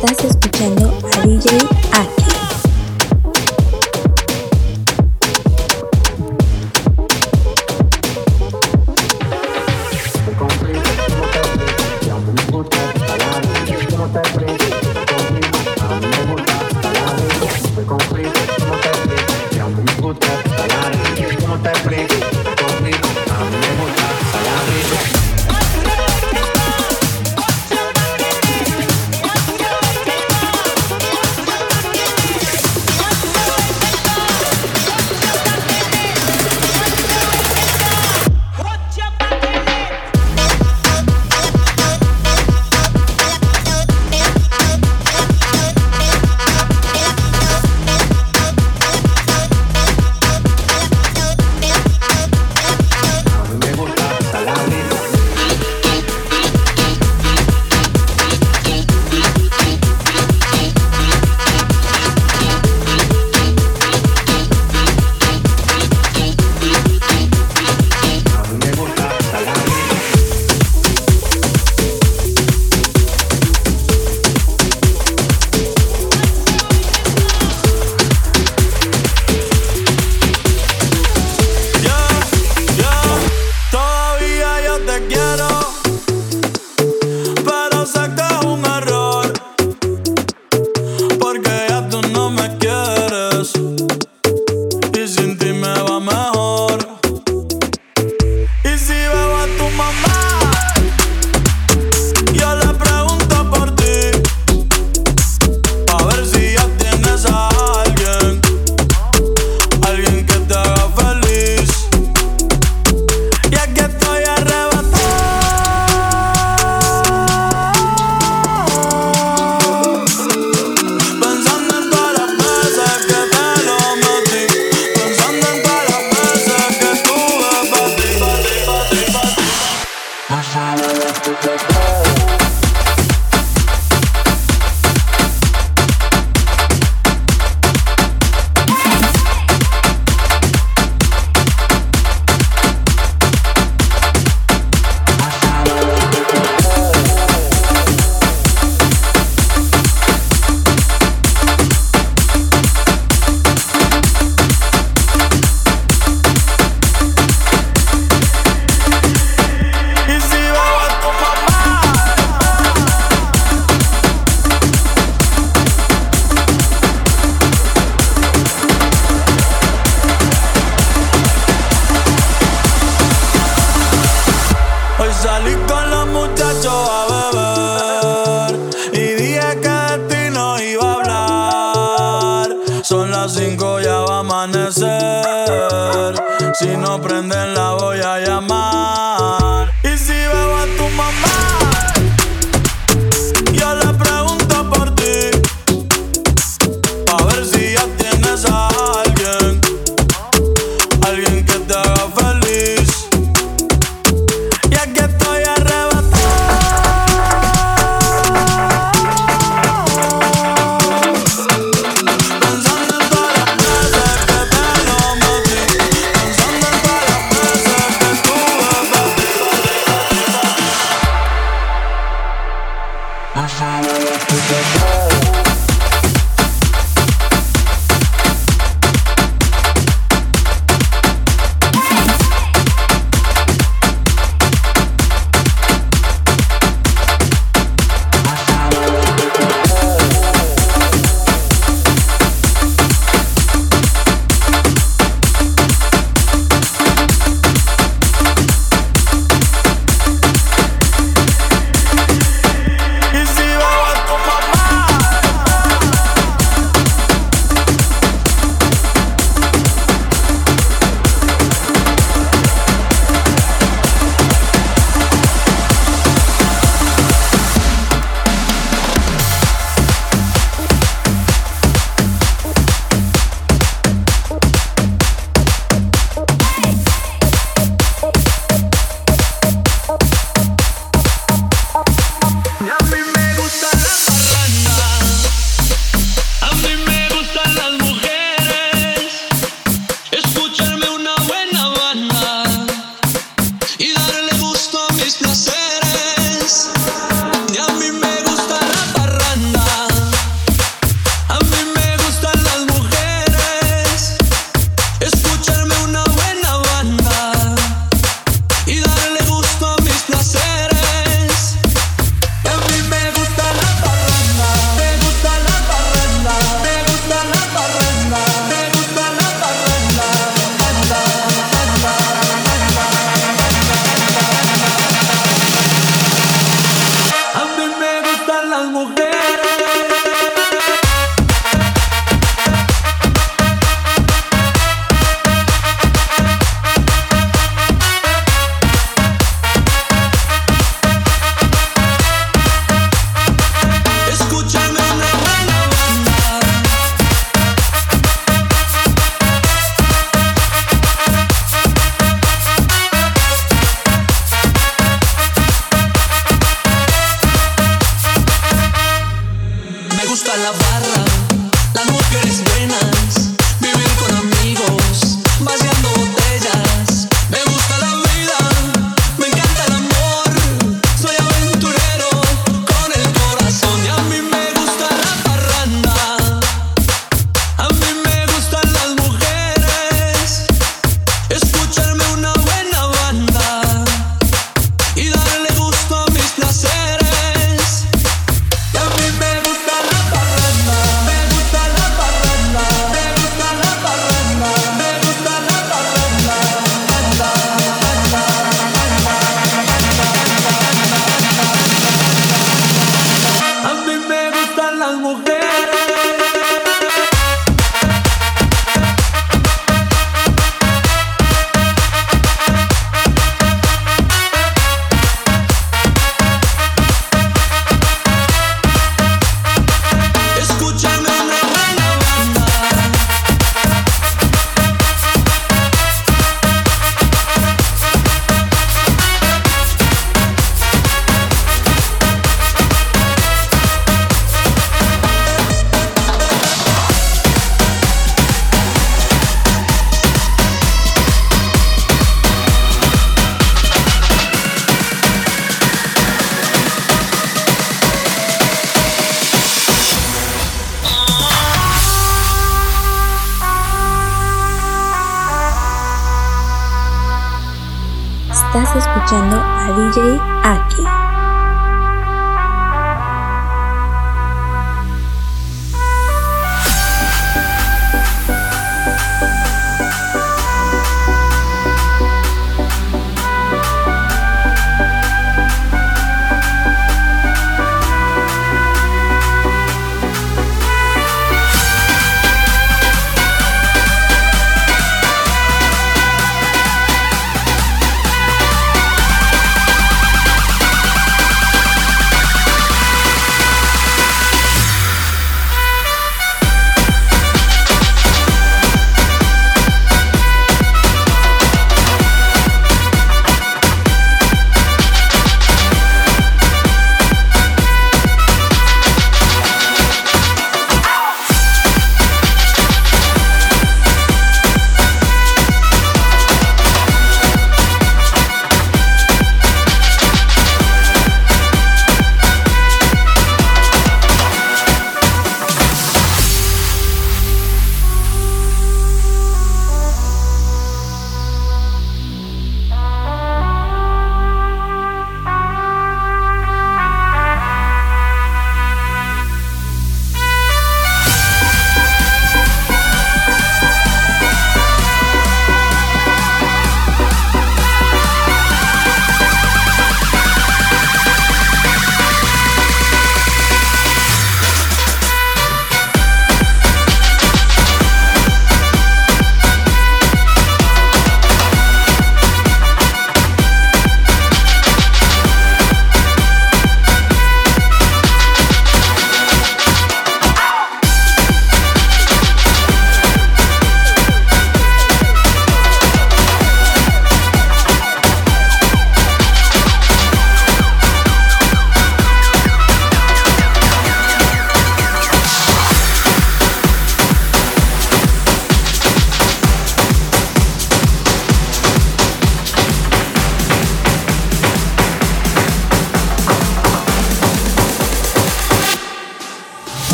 Estás escuchando a DJ Aki.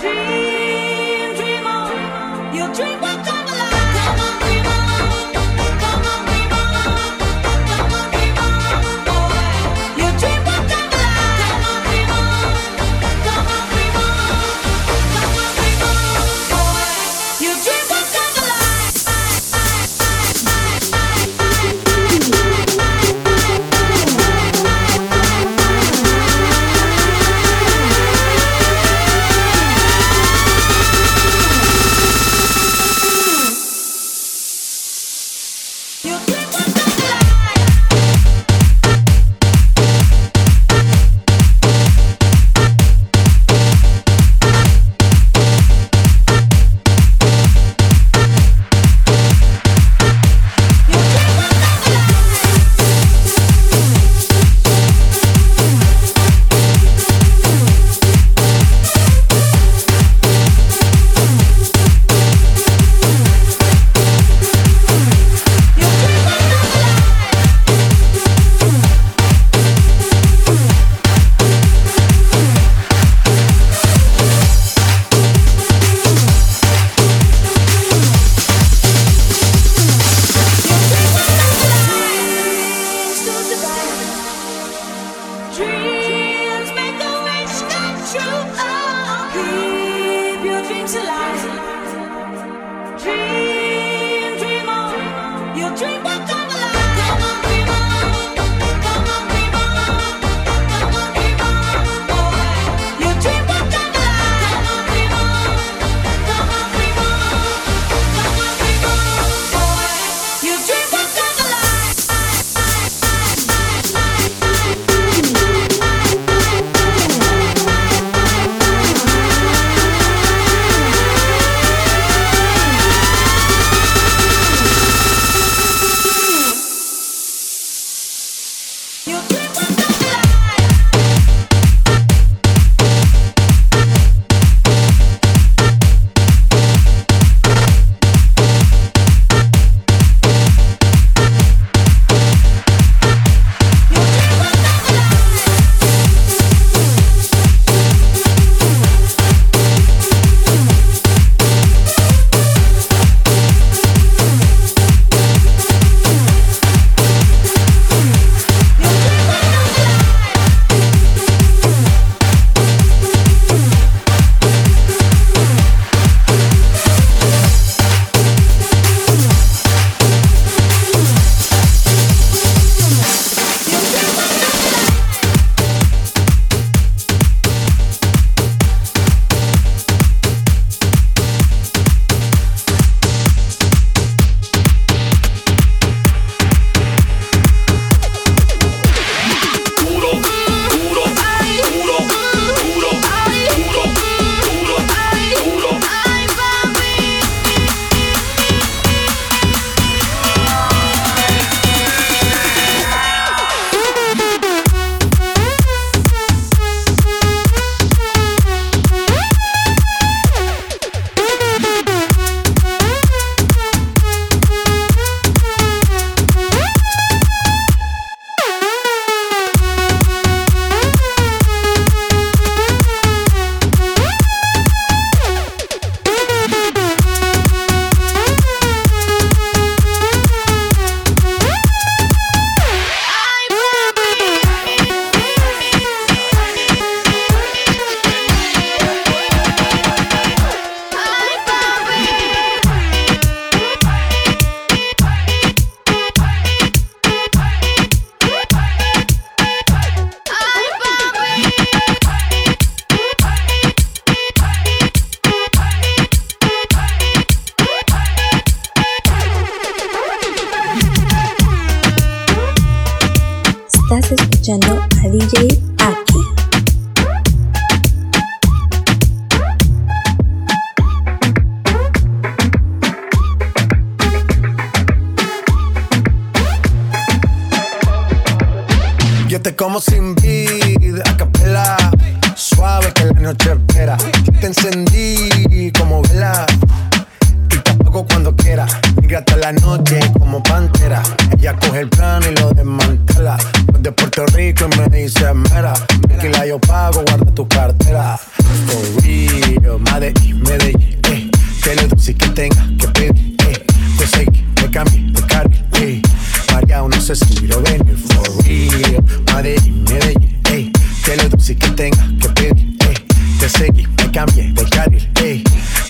dream, dream on. You'll dream on.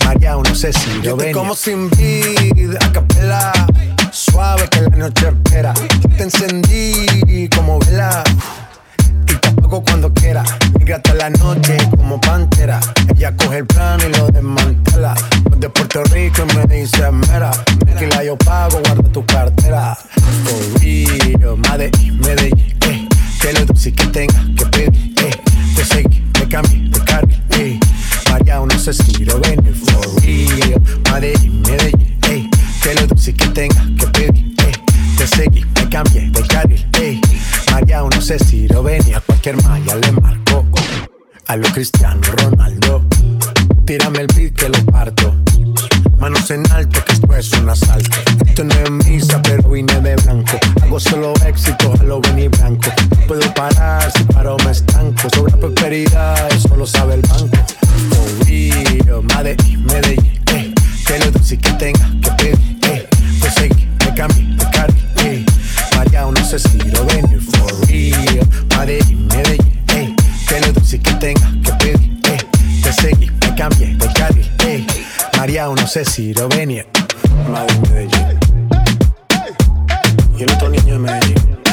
María, no sé si lo ven. como sin vida, a capela. Suave que la noche espera. te encendí como vela cuando quiera. Migra hasta la noche como pantera. Ella coge el plano y lo desmantela. De Puerto Rico y me dice mera. Que la yo pago, guarda tu cartera. For real, Medellín, Medellín, eh. Que lo dulce que tenga que pedir, eh. Te seguí, me cambié carne, eh. María, no sé si lo ven, for real. Medellín, Medellín, eh. Que lo dulce que tenga que pedir, eh. Te seguí, me cambié de carril, eh. María, no sé si lo venía cualquier malla le marcó. A lo Cristiano Ronaldo, tírame el beat que lo parto. Manos en alto, que esto es un asalto. Esto no es misa, pero vine de blanco. Hago solo éxito, a lo venir blanco. puedo parar, si paro me estanco. Sobre prosperidad, eso lo sabe el banco. Oh, Río, Medellín, Medellín, eh. Que lo dulce que tenga que pedir, eh. Pues seguí, me cambié de carne, eh. María, no sé si lo venir for real. Medellín, Medellín, ey. Que lo dulce que tenga que pedir, ey. Te seguí, me cambié de carril, ey. María, no sé si lo venía. Madrid, Medellín. Y el otro niño de Medellín.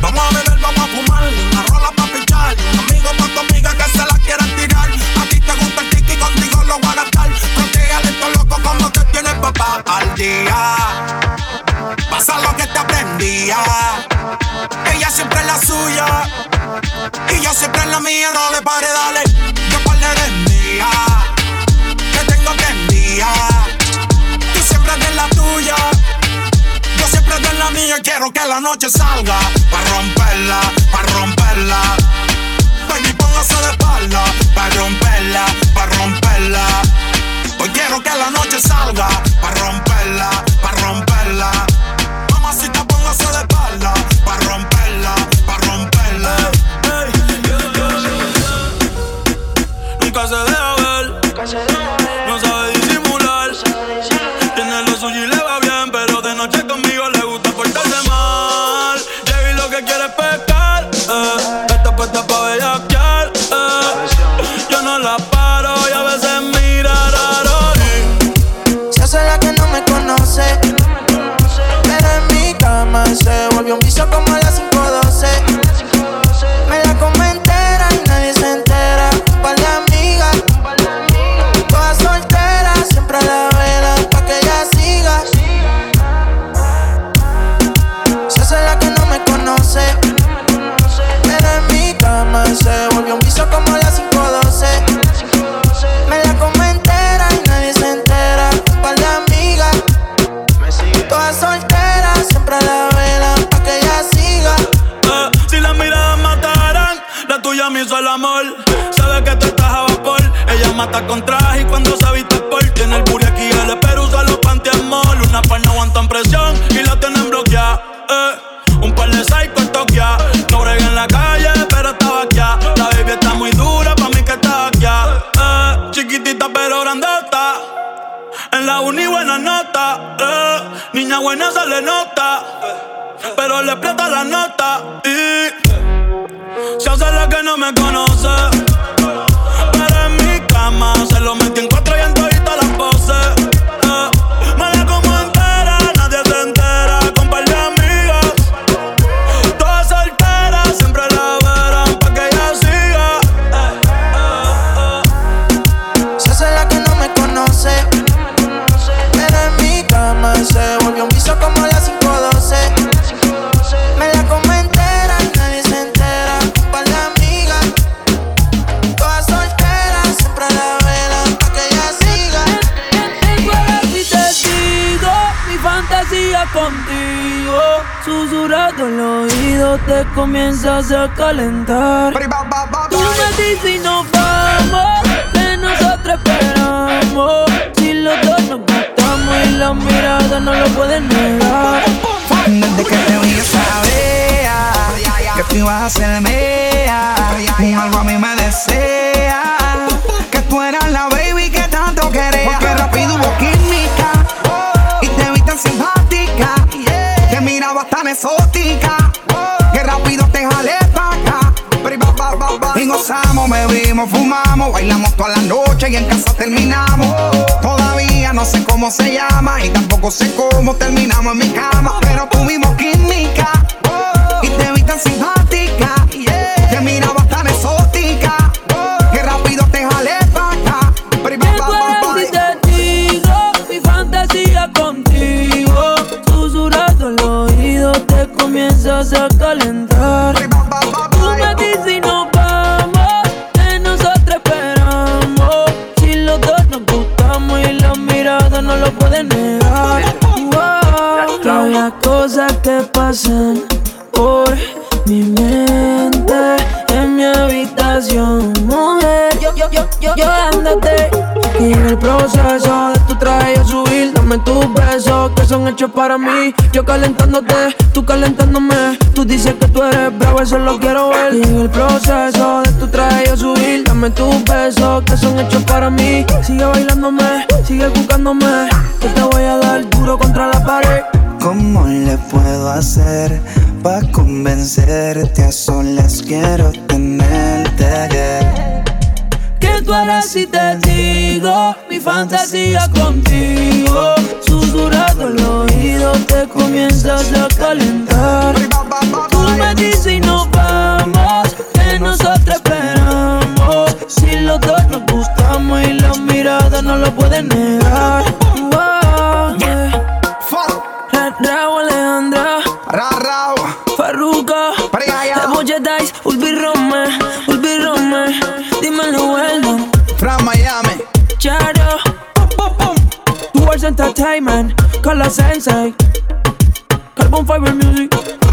Vamos a beber, vamos a fumar. Una rola pa' pichar. Amigo pa' tu amiga que se la quieran tirar. A ti te gusta el kiki, contigo lo voy a gastar. Protégale esto loco como te tienes papá al día. Pasa lo que te aprendía. Ella siempre es la suya. Y yo siempre en la mía. No le pare, dale. Quiero que la noche salga. Pa' romperla, pa' romperla. Baby, póngase de espalda. Comienzas a calentar. Tú me dices y nos vamos, que nosotros esperamos. Si los dos nos gustamos y la mirada no lo pueden negar. Desde que te vi sabía que tú ibas a ser mía. Un algo a mí me desea que tú eras la baby que tanto quería. Porque rápido hubo química y te vi tan simpática. Te miraba tan exótica Y gozamos, bebimos, fumamos, bailamos toda la noche y en casa terminamos. Todavía no sé cómo se llama y tampoco sé cómo terminamos en mi cama, pero tuvimos química y te vi tan simpática. Te miraba tan exótica que rápido te jalé pa' acá. Si te digo mi fantasía contigo, susurrado el oído te comienzas a calentar. Pasan por mi mente en mi habitación, mujer. Yo, yo, yo, yo, yo andate. Y en el proceso de tu traje a subir, dame tus besos que son hechos para mí. Yo calentándote, tú calentándome. Tú dices que tú eres bravo, eso lo quiero ver. Y en el proceso de tu traje subir, dame tus besos que son hechos para mí. Sigue bailándome, sigue buscándome. Que te voy a dar duro contra la pared. ¿Cómo le puedo hacer para convencerte? A solas quiero tenerte. ¿Qué tú harás si te digo mi fantasía contigo? Susurrado el oído te comienzas a calentar. Tú me dices y nos vamos, que nosotros esperamos. Si los dos nos gustamos y la mirada no lo pueden negar. entertainment, call us inside. Carbon fiber music.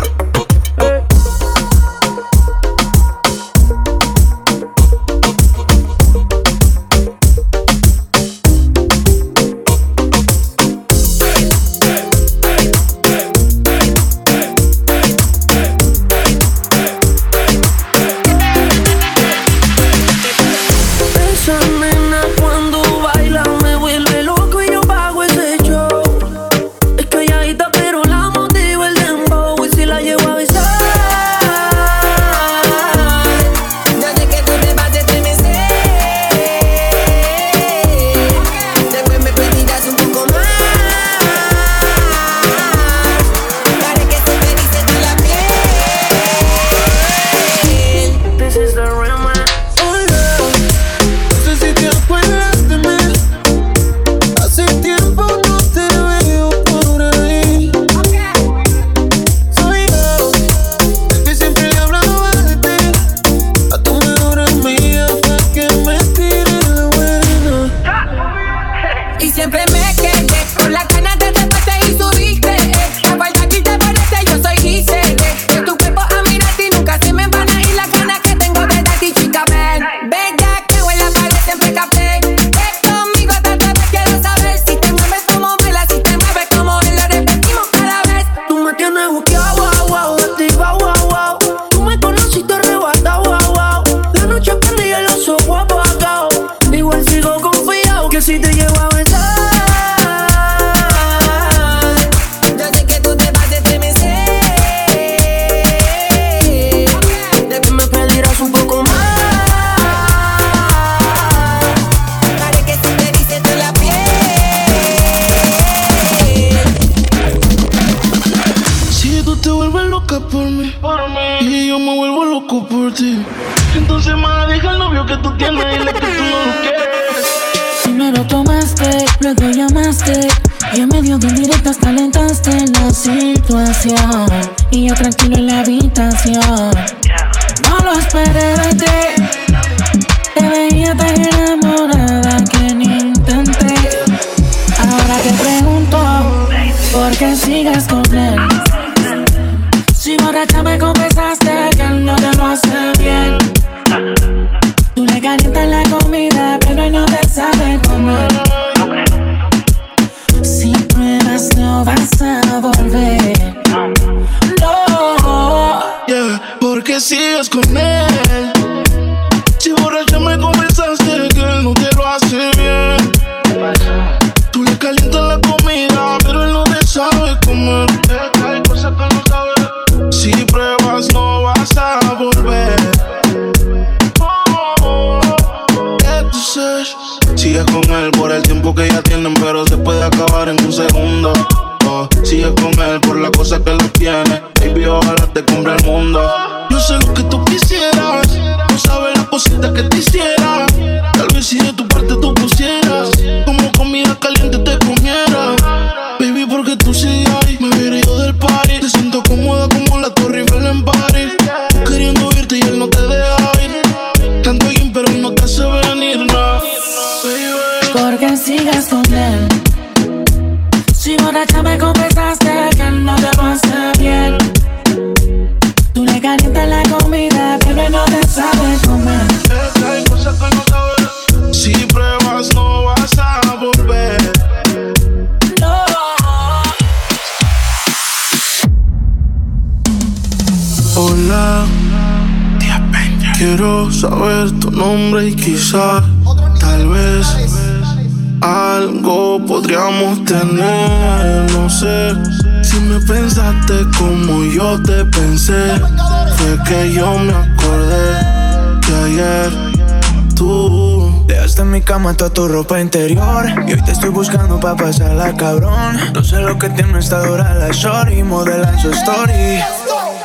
mi cama toda tu ropa interior. Y hoy te estoy buscando pa' pasarla, cabrón. No sé lo que tiene esta dora la shorty, modela su story.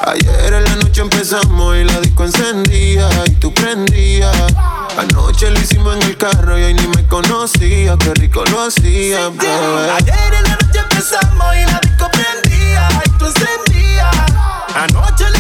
Ayer en la noche empezamos y la disco encendía y tú prendías. Anoche lo hicimos en el carro y hoy ni me conocía, qué rico lo hacía, bebé. Ah, ayer en la noche empezamos y la disco prendía y tú encendías. Anoche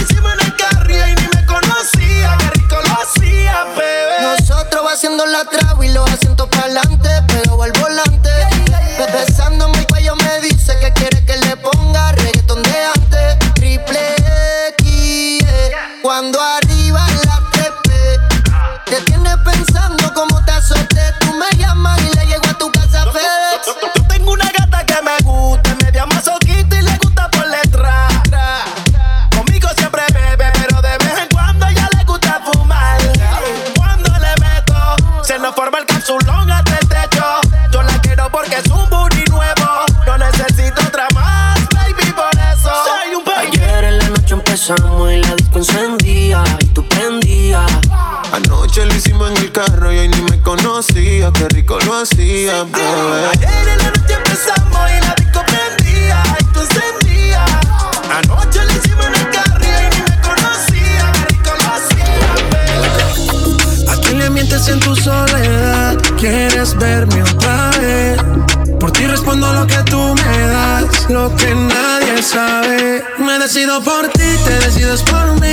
decido por ti, te decides por mí.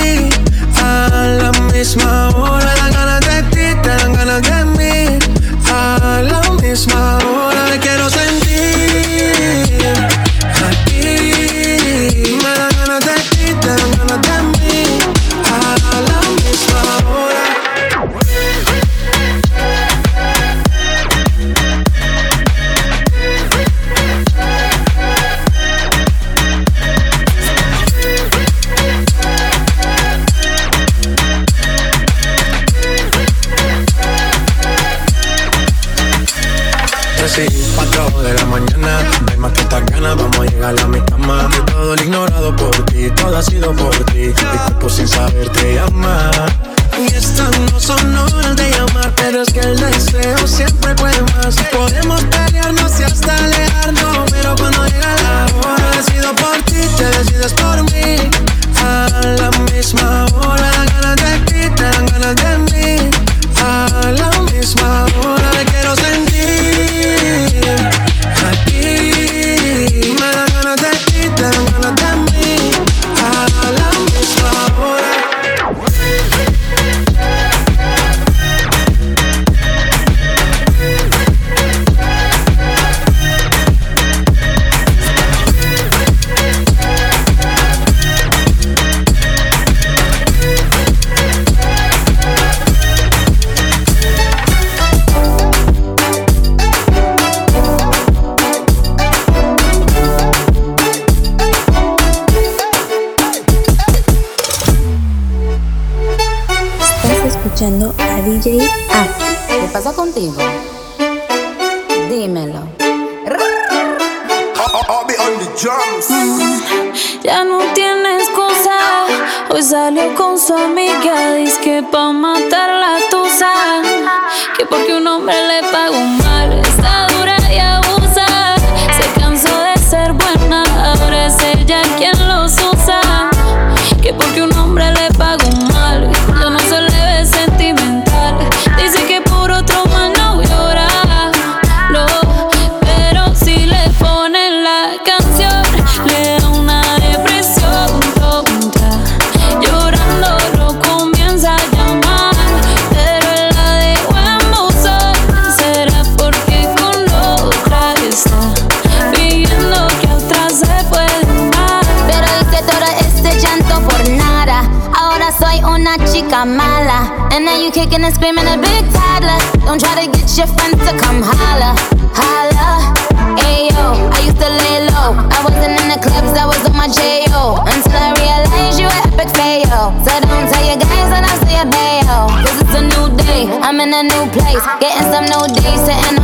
Kicking and screaming a big toddler. Don't try to get your friends to come holla. Holla. Ayo, I used to lay low. I wasn't in the clubs, I was on my J.O. Until I realized you were epic fail. So don't tell your guys that I say a bail. Cause it's a new day, I'm in a new place. Getting some new days, sitting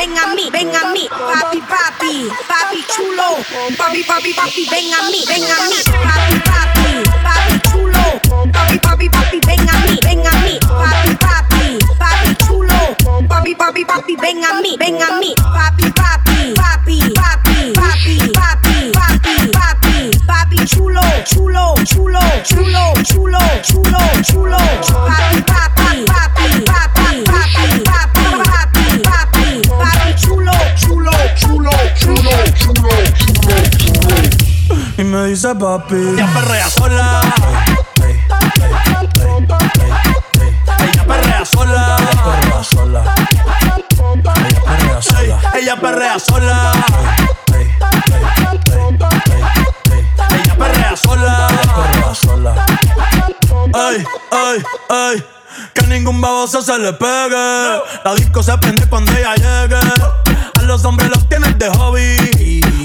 ven a mí, ven a mí. Papi, papi, papi chulo. Papi, papi, papi, ven a mí, ven a mí. Papi, papi, papi chulo. Papi, papi, papi, ven a mí, ven a mí. Papi, papi, papi chulo. Papi, papi, papi, ven a mí, ven a mí. Papi, papi, papi, papi, papi, papi, papi, papi, papi chulo, chulo, chulo, chulo, chulo, chulo, chulo. Papi, me dice papi, ya perrea sola. Ella perrea sola. Ella perrea sola. Ella perrea sola. Ella perrea sola. Ella perrea sola. Ella sola. Ay, ay, ay. Que ningún baboso se le pegue. La disco se prende cuando ella llegue. A los hombres los tienes de hobby.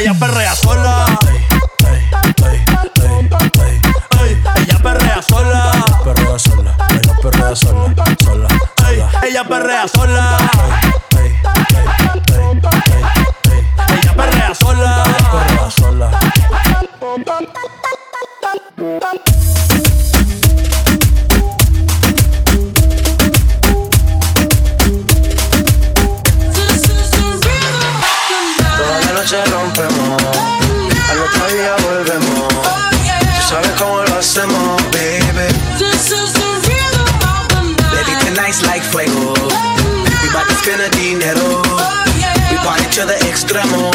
Ella perrea sola. Ella perrea sola. Perrea sola. Ella perrea sola. Sola. Ella perrea sola. Ella perrea sola. Perrea sola. To the extremo,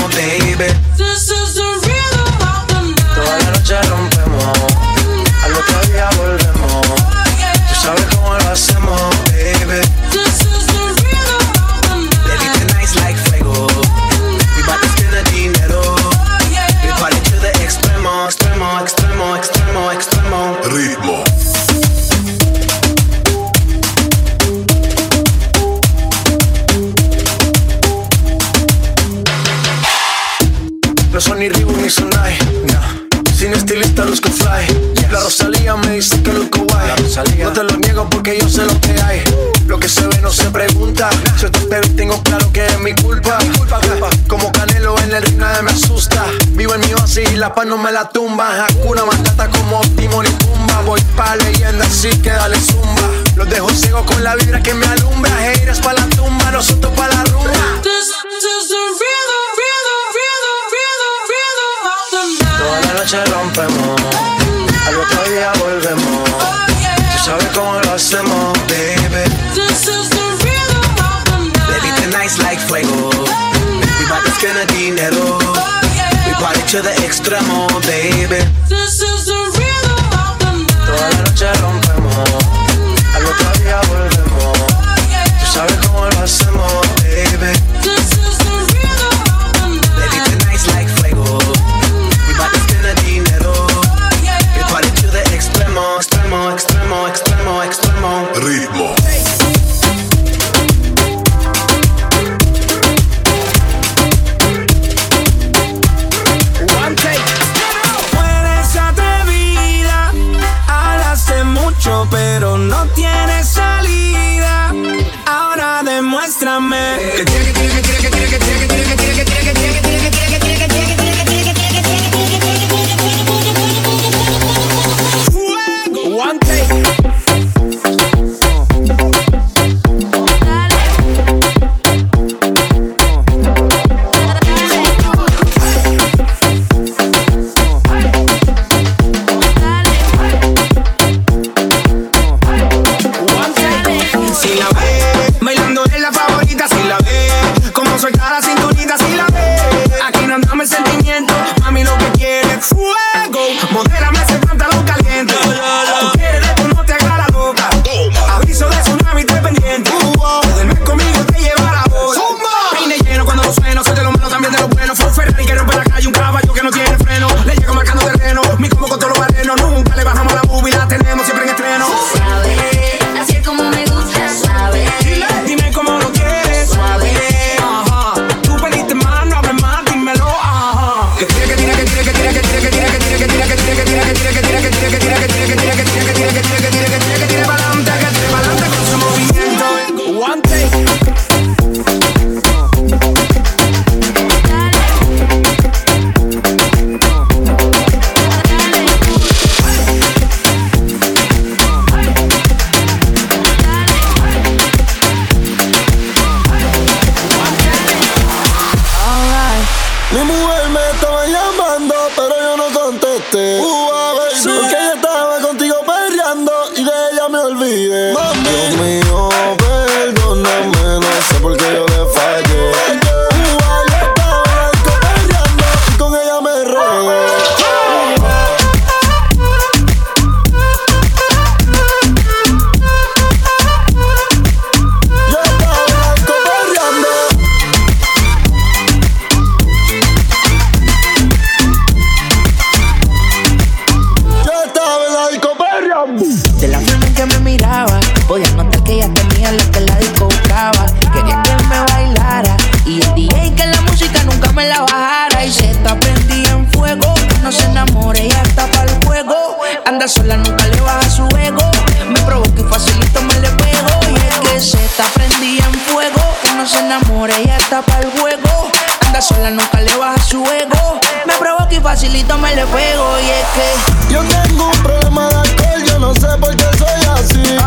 se enamora, ella está para el juego. Anda sola, nunca le baja su ego. Me provoca y facilito me le pego. Y es que yo tengo un problema de alcohol, yo no sé por qué soy así.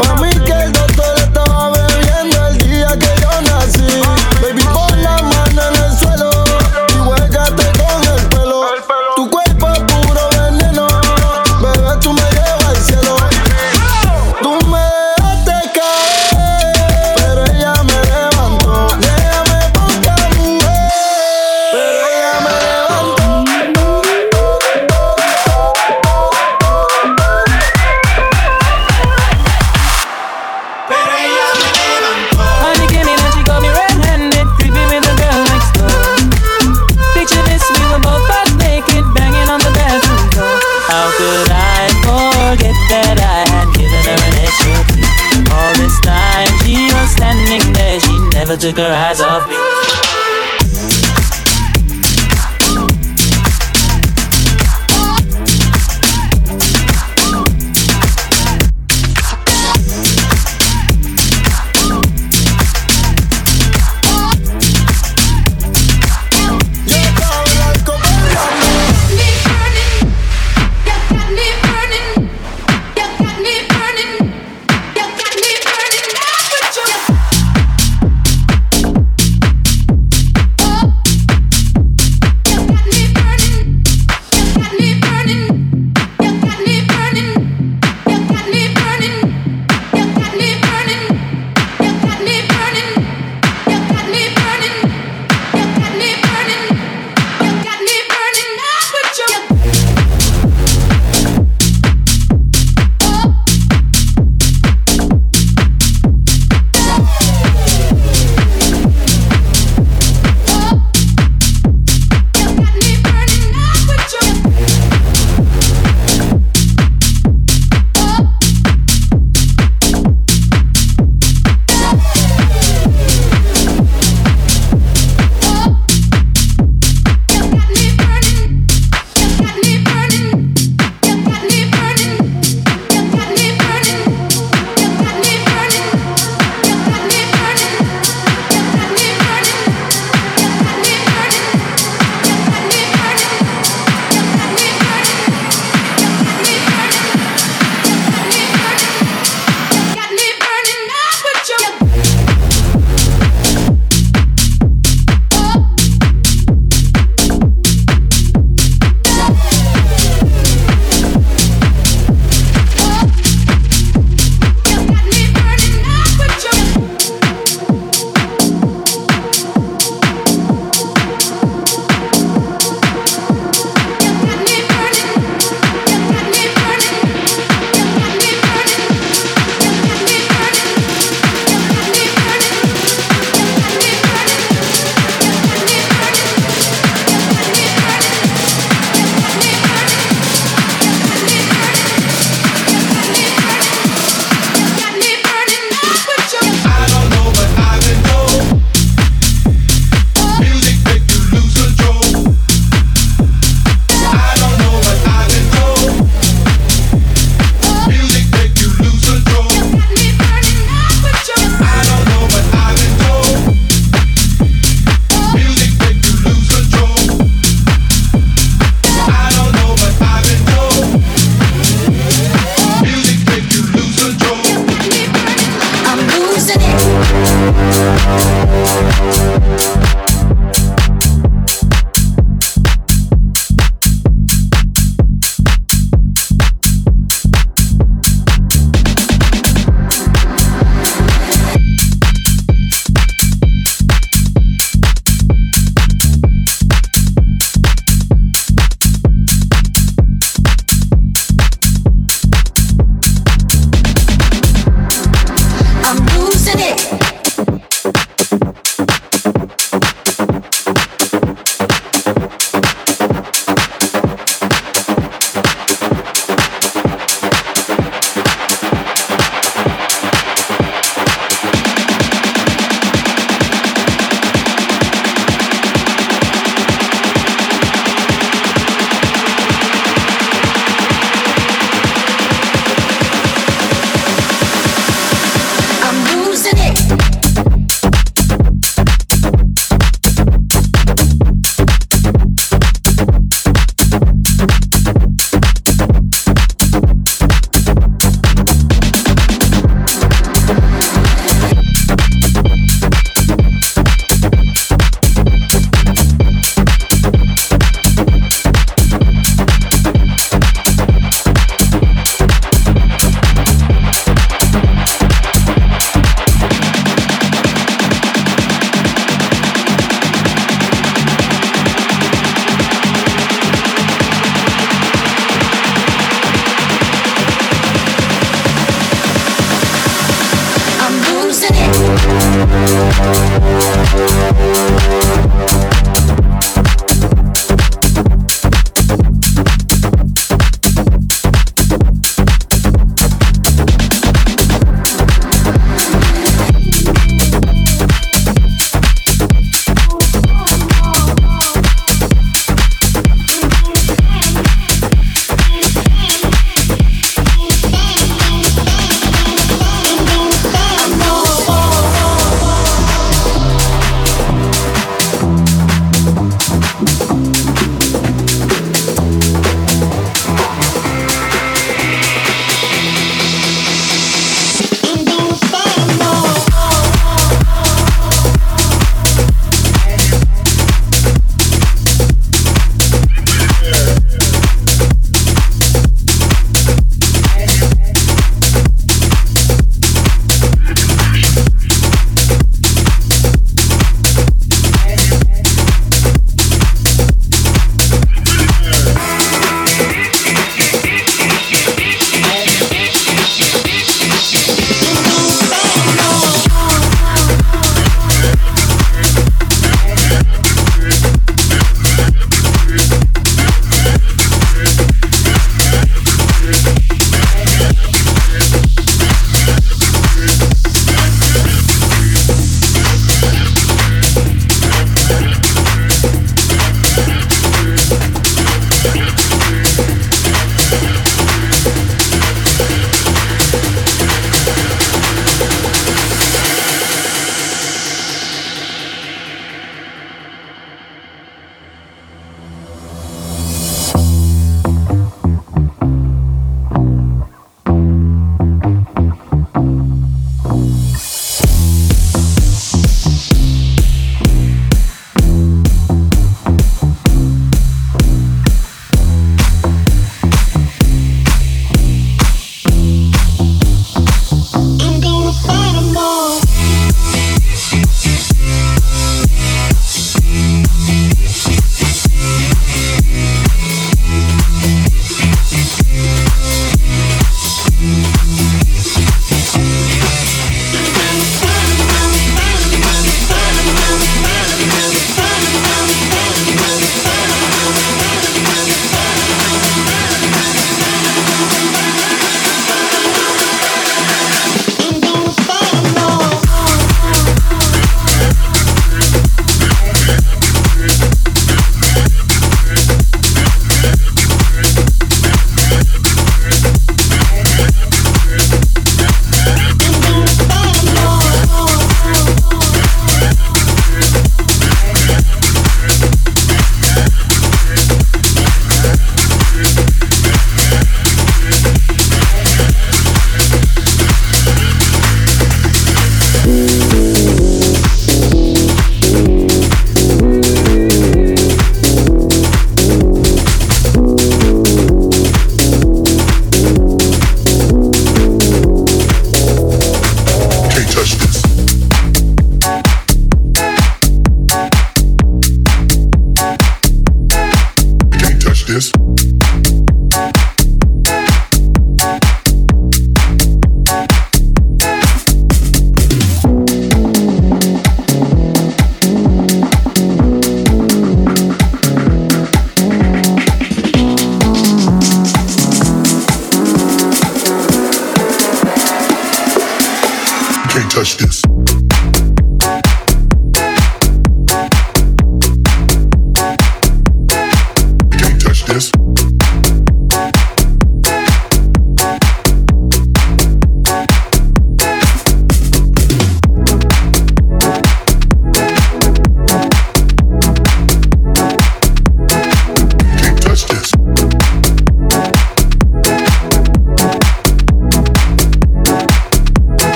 Pa mí stick her head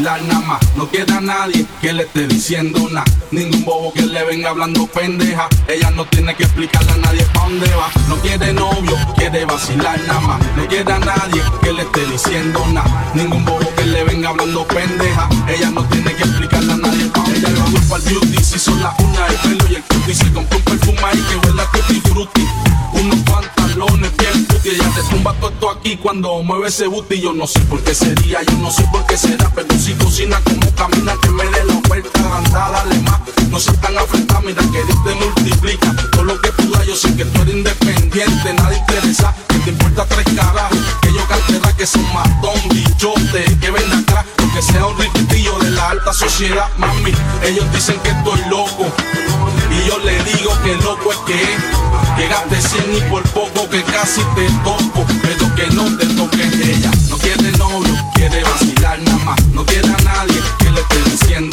nada más. No quiere a nadie que le esté diciendo nada. Ningún bobo que le venga hablando pendeja. Ella no tiene que explicarle a nadie pa' dónde va. No quiere novio, quiere vacilar nada más. No quiere a nadie que le esté diciendo nada. Ningún bobo que le venga hablando pendeja. Ella no tiene que explicarle a nadie pa' dónde va. Ella va al beauty si son las una el pelo y el cutie. Se compró un perfume ahí que huele a tutti. Puti. Ella te tumba todo esto aquí cuando mueve ese booty. Yo no sé por qué sería, yo no sé por qué será. Pero si cocina como camina, que me dé la oferta agrandada, dale más. No seas tan afectada, mira que Dios te multiplica. Todo lo que tú das, yo sé que tú eres independiente, nada interesa. Que te importa tres carajos. Que yo cantera que son matón, bichote, que ven acá. Porque sea un riquitillo de la alta sociedad, mami. Ellos dicen que estoy loco. Y yo le digo que loco es que es. Que gaste 100 y por poco que casi te toco. Pero que no te toque ella. No quiere novio, quiere vacilar nada más. No quiere a nadie que le esté diciendo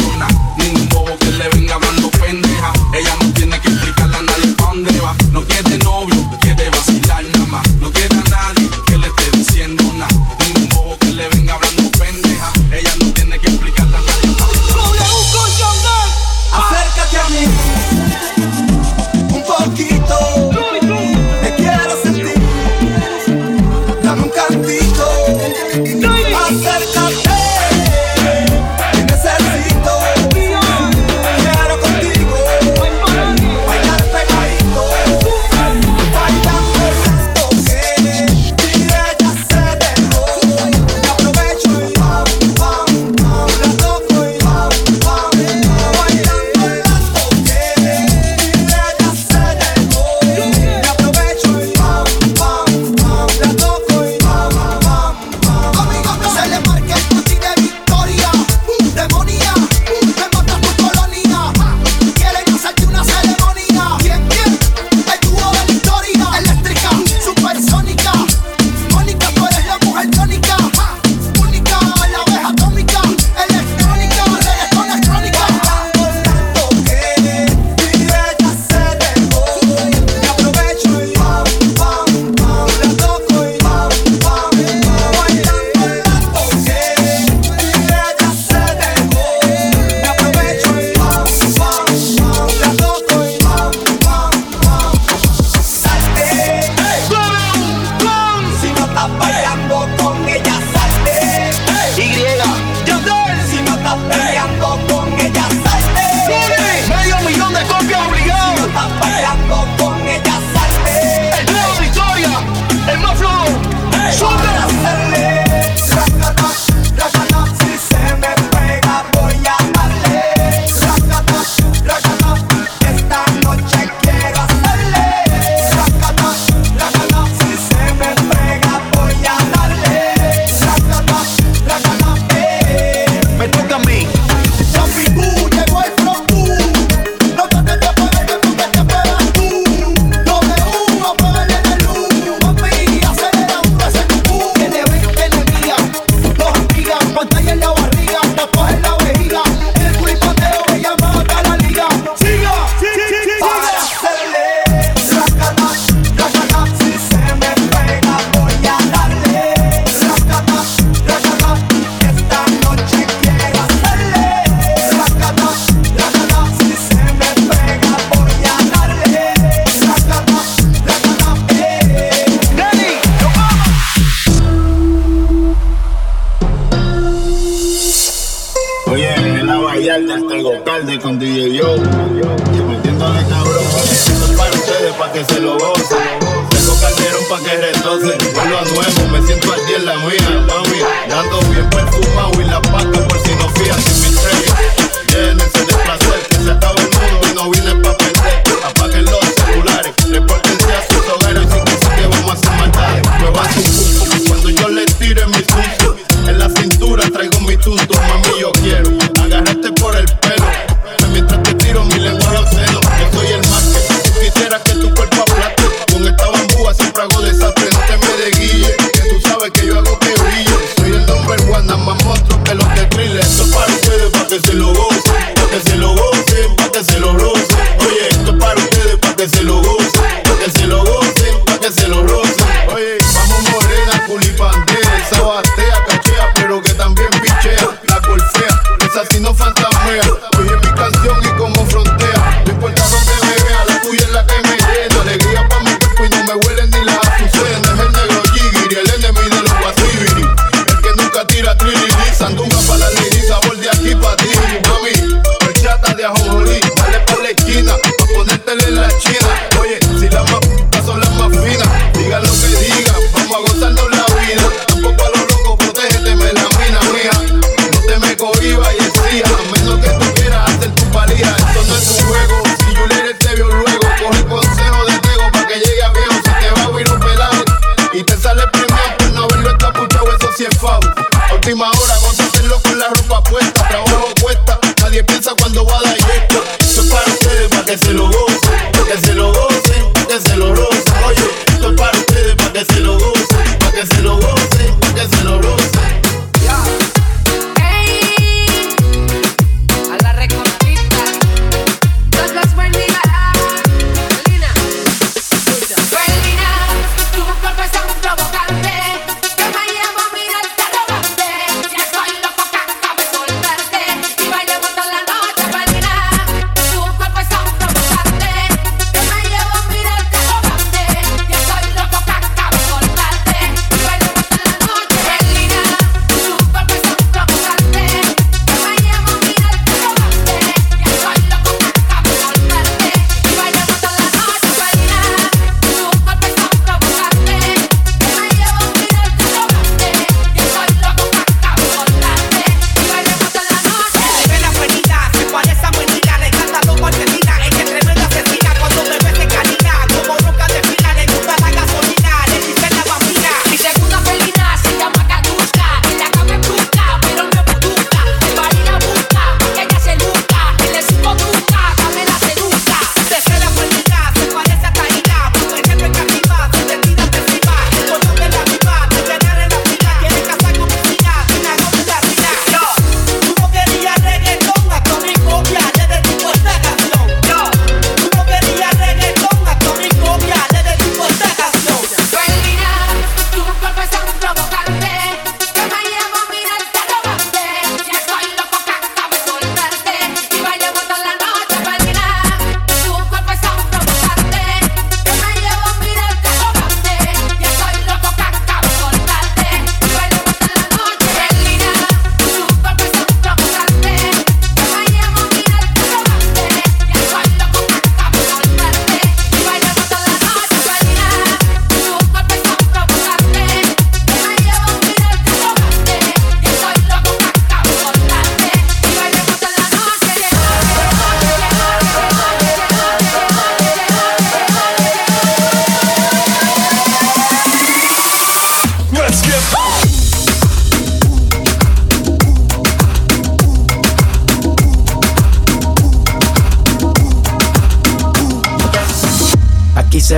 aquí para ti, mami. Horchata de ajonjolí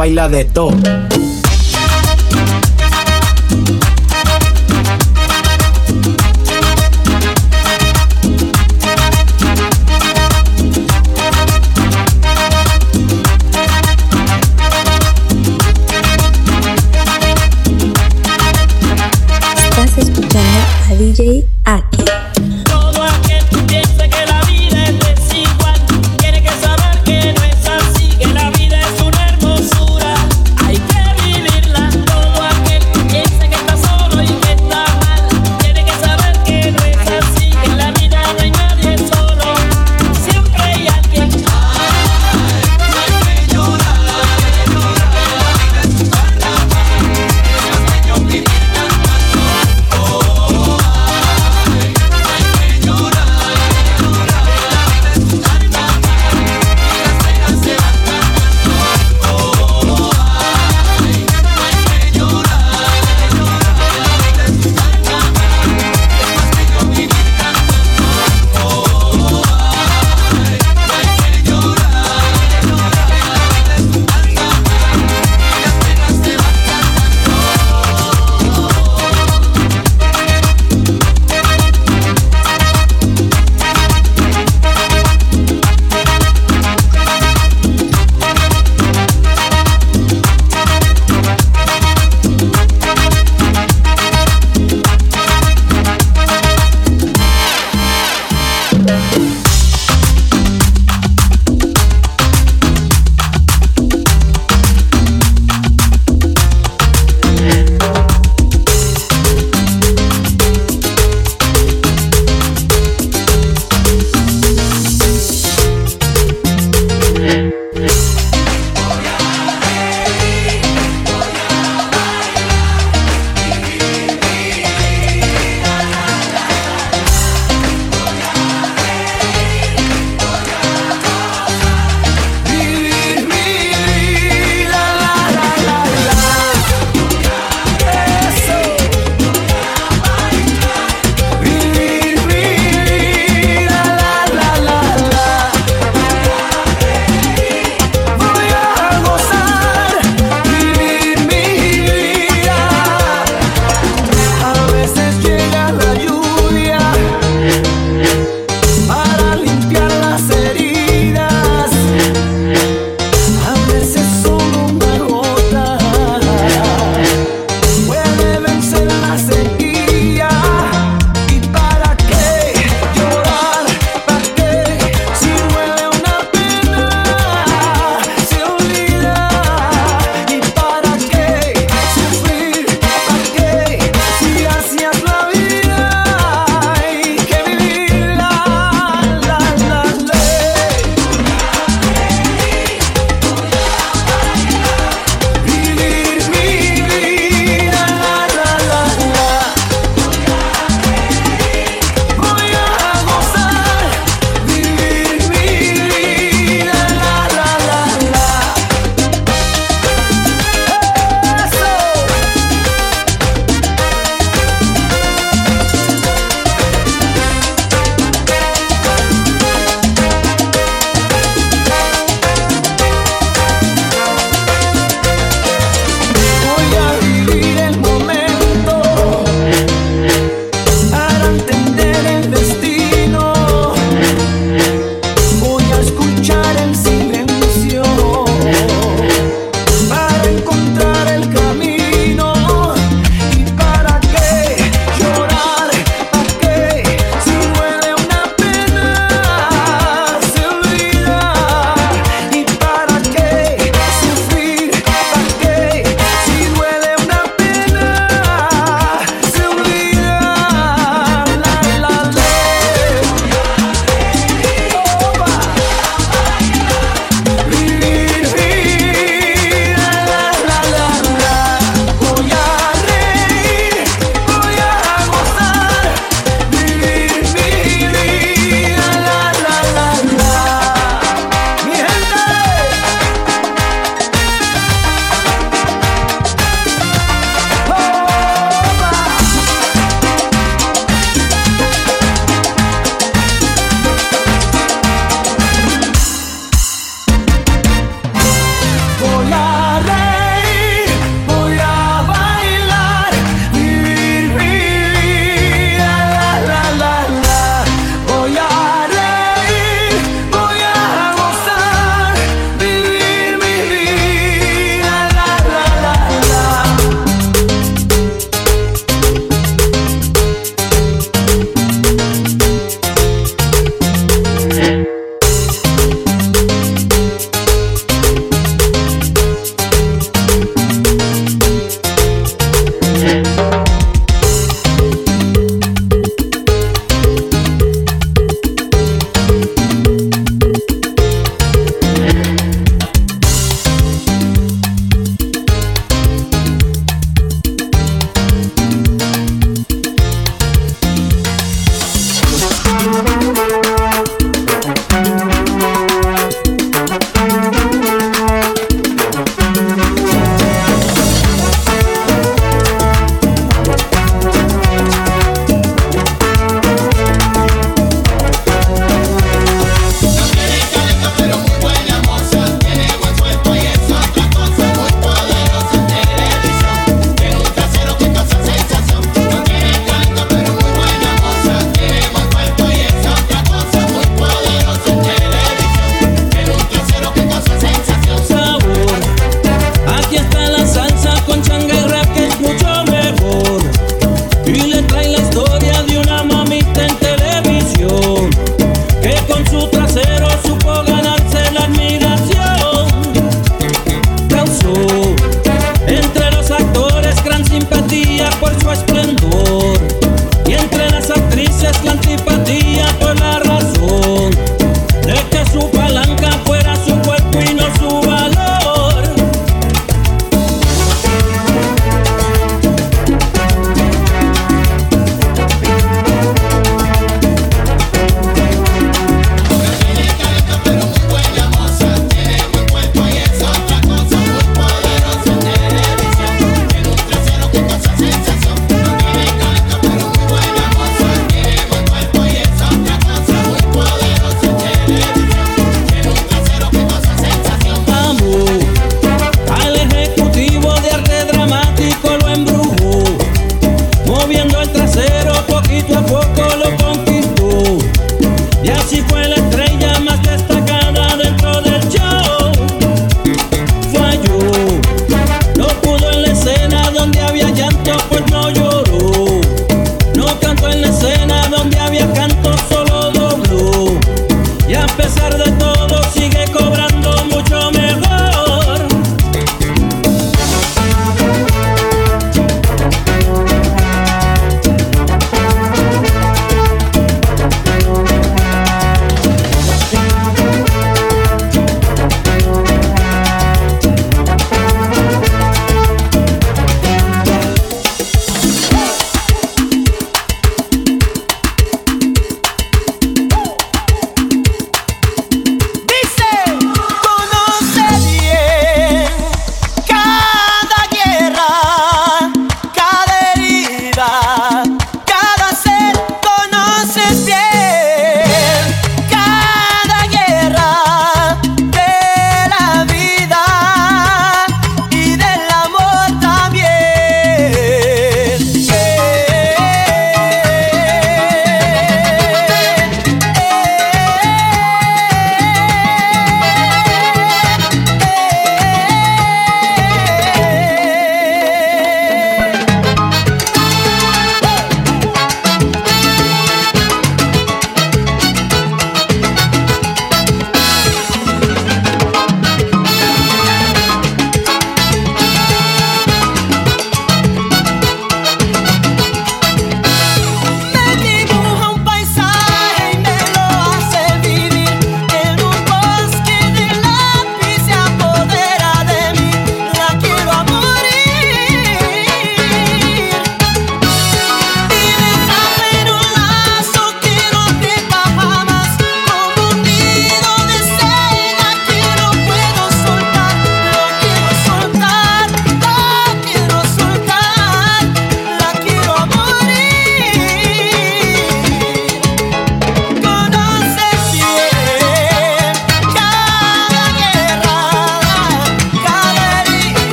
baila de todo. DJ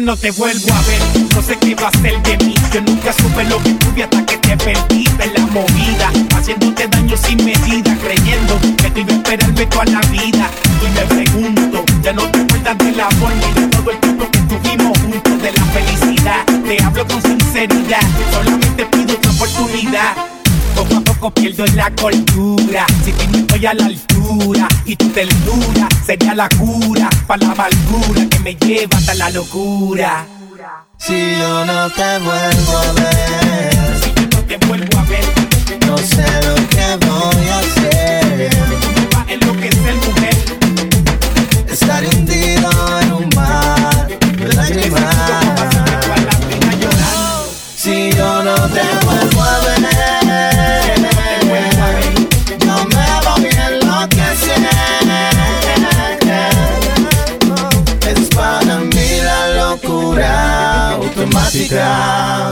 no te vuelvo a ver. No sé qué va a ser de mí. Yo nunca supe lo que tuve hasta que te perdí de la movida. Haciéndote daño sin medida, creyendo que te iba a esperarme toda la vida. Y me pregunto, ya no te acuerdas del amor ni de todo el tiempo que tuvimos juntos, de la felicidad. Te hablo con sinceridad, solamente pido otra oportunidad bajo pierdo la cultura. Si tú no estoy a la altura y tu ternura sería la cura para la amargura que me lleva hasta la locura. Si yo no te vuelvo a ver, si yo no te vuelvo a ver, no sé lo que voy down.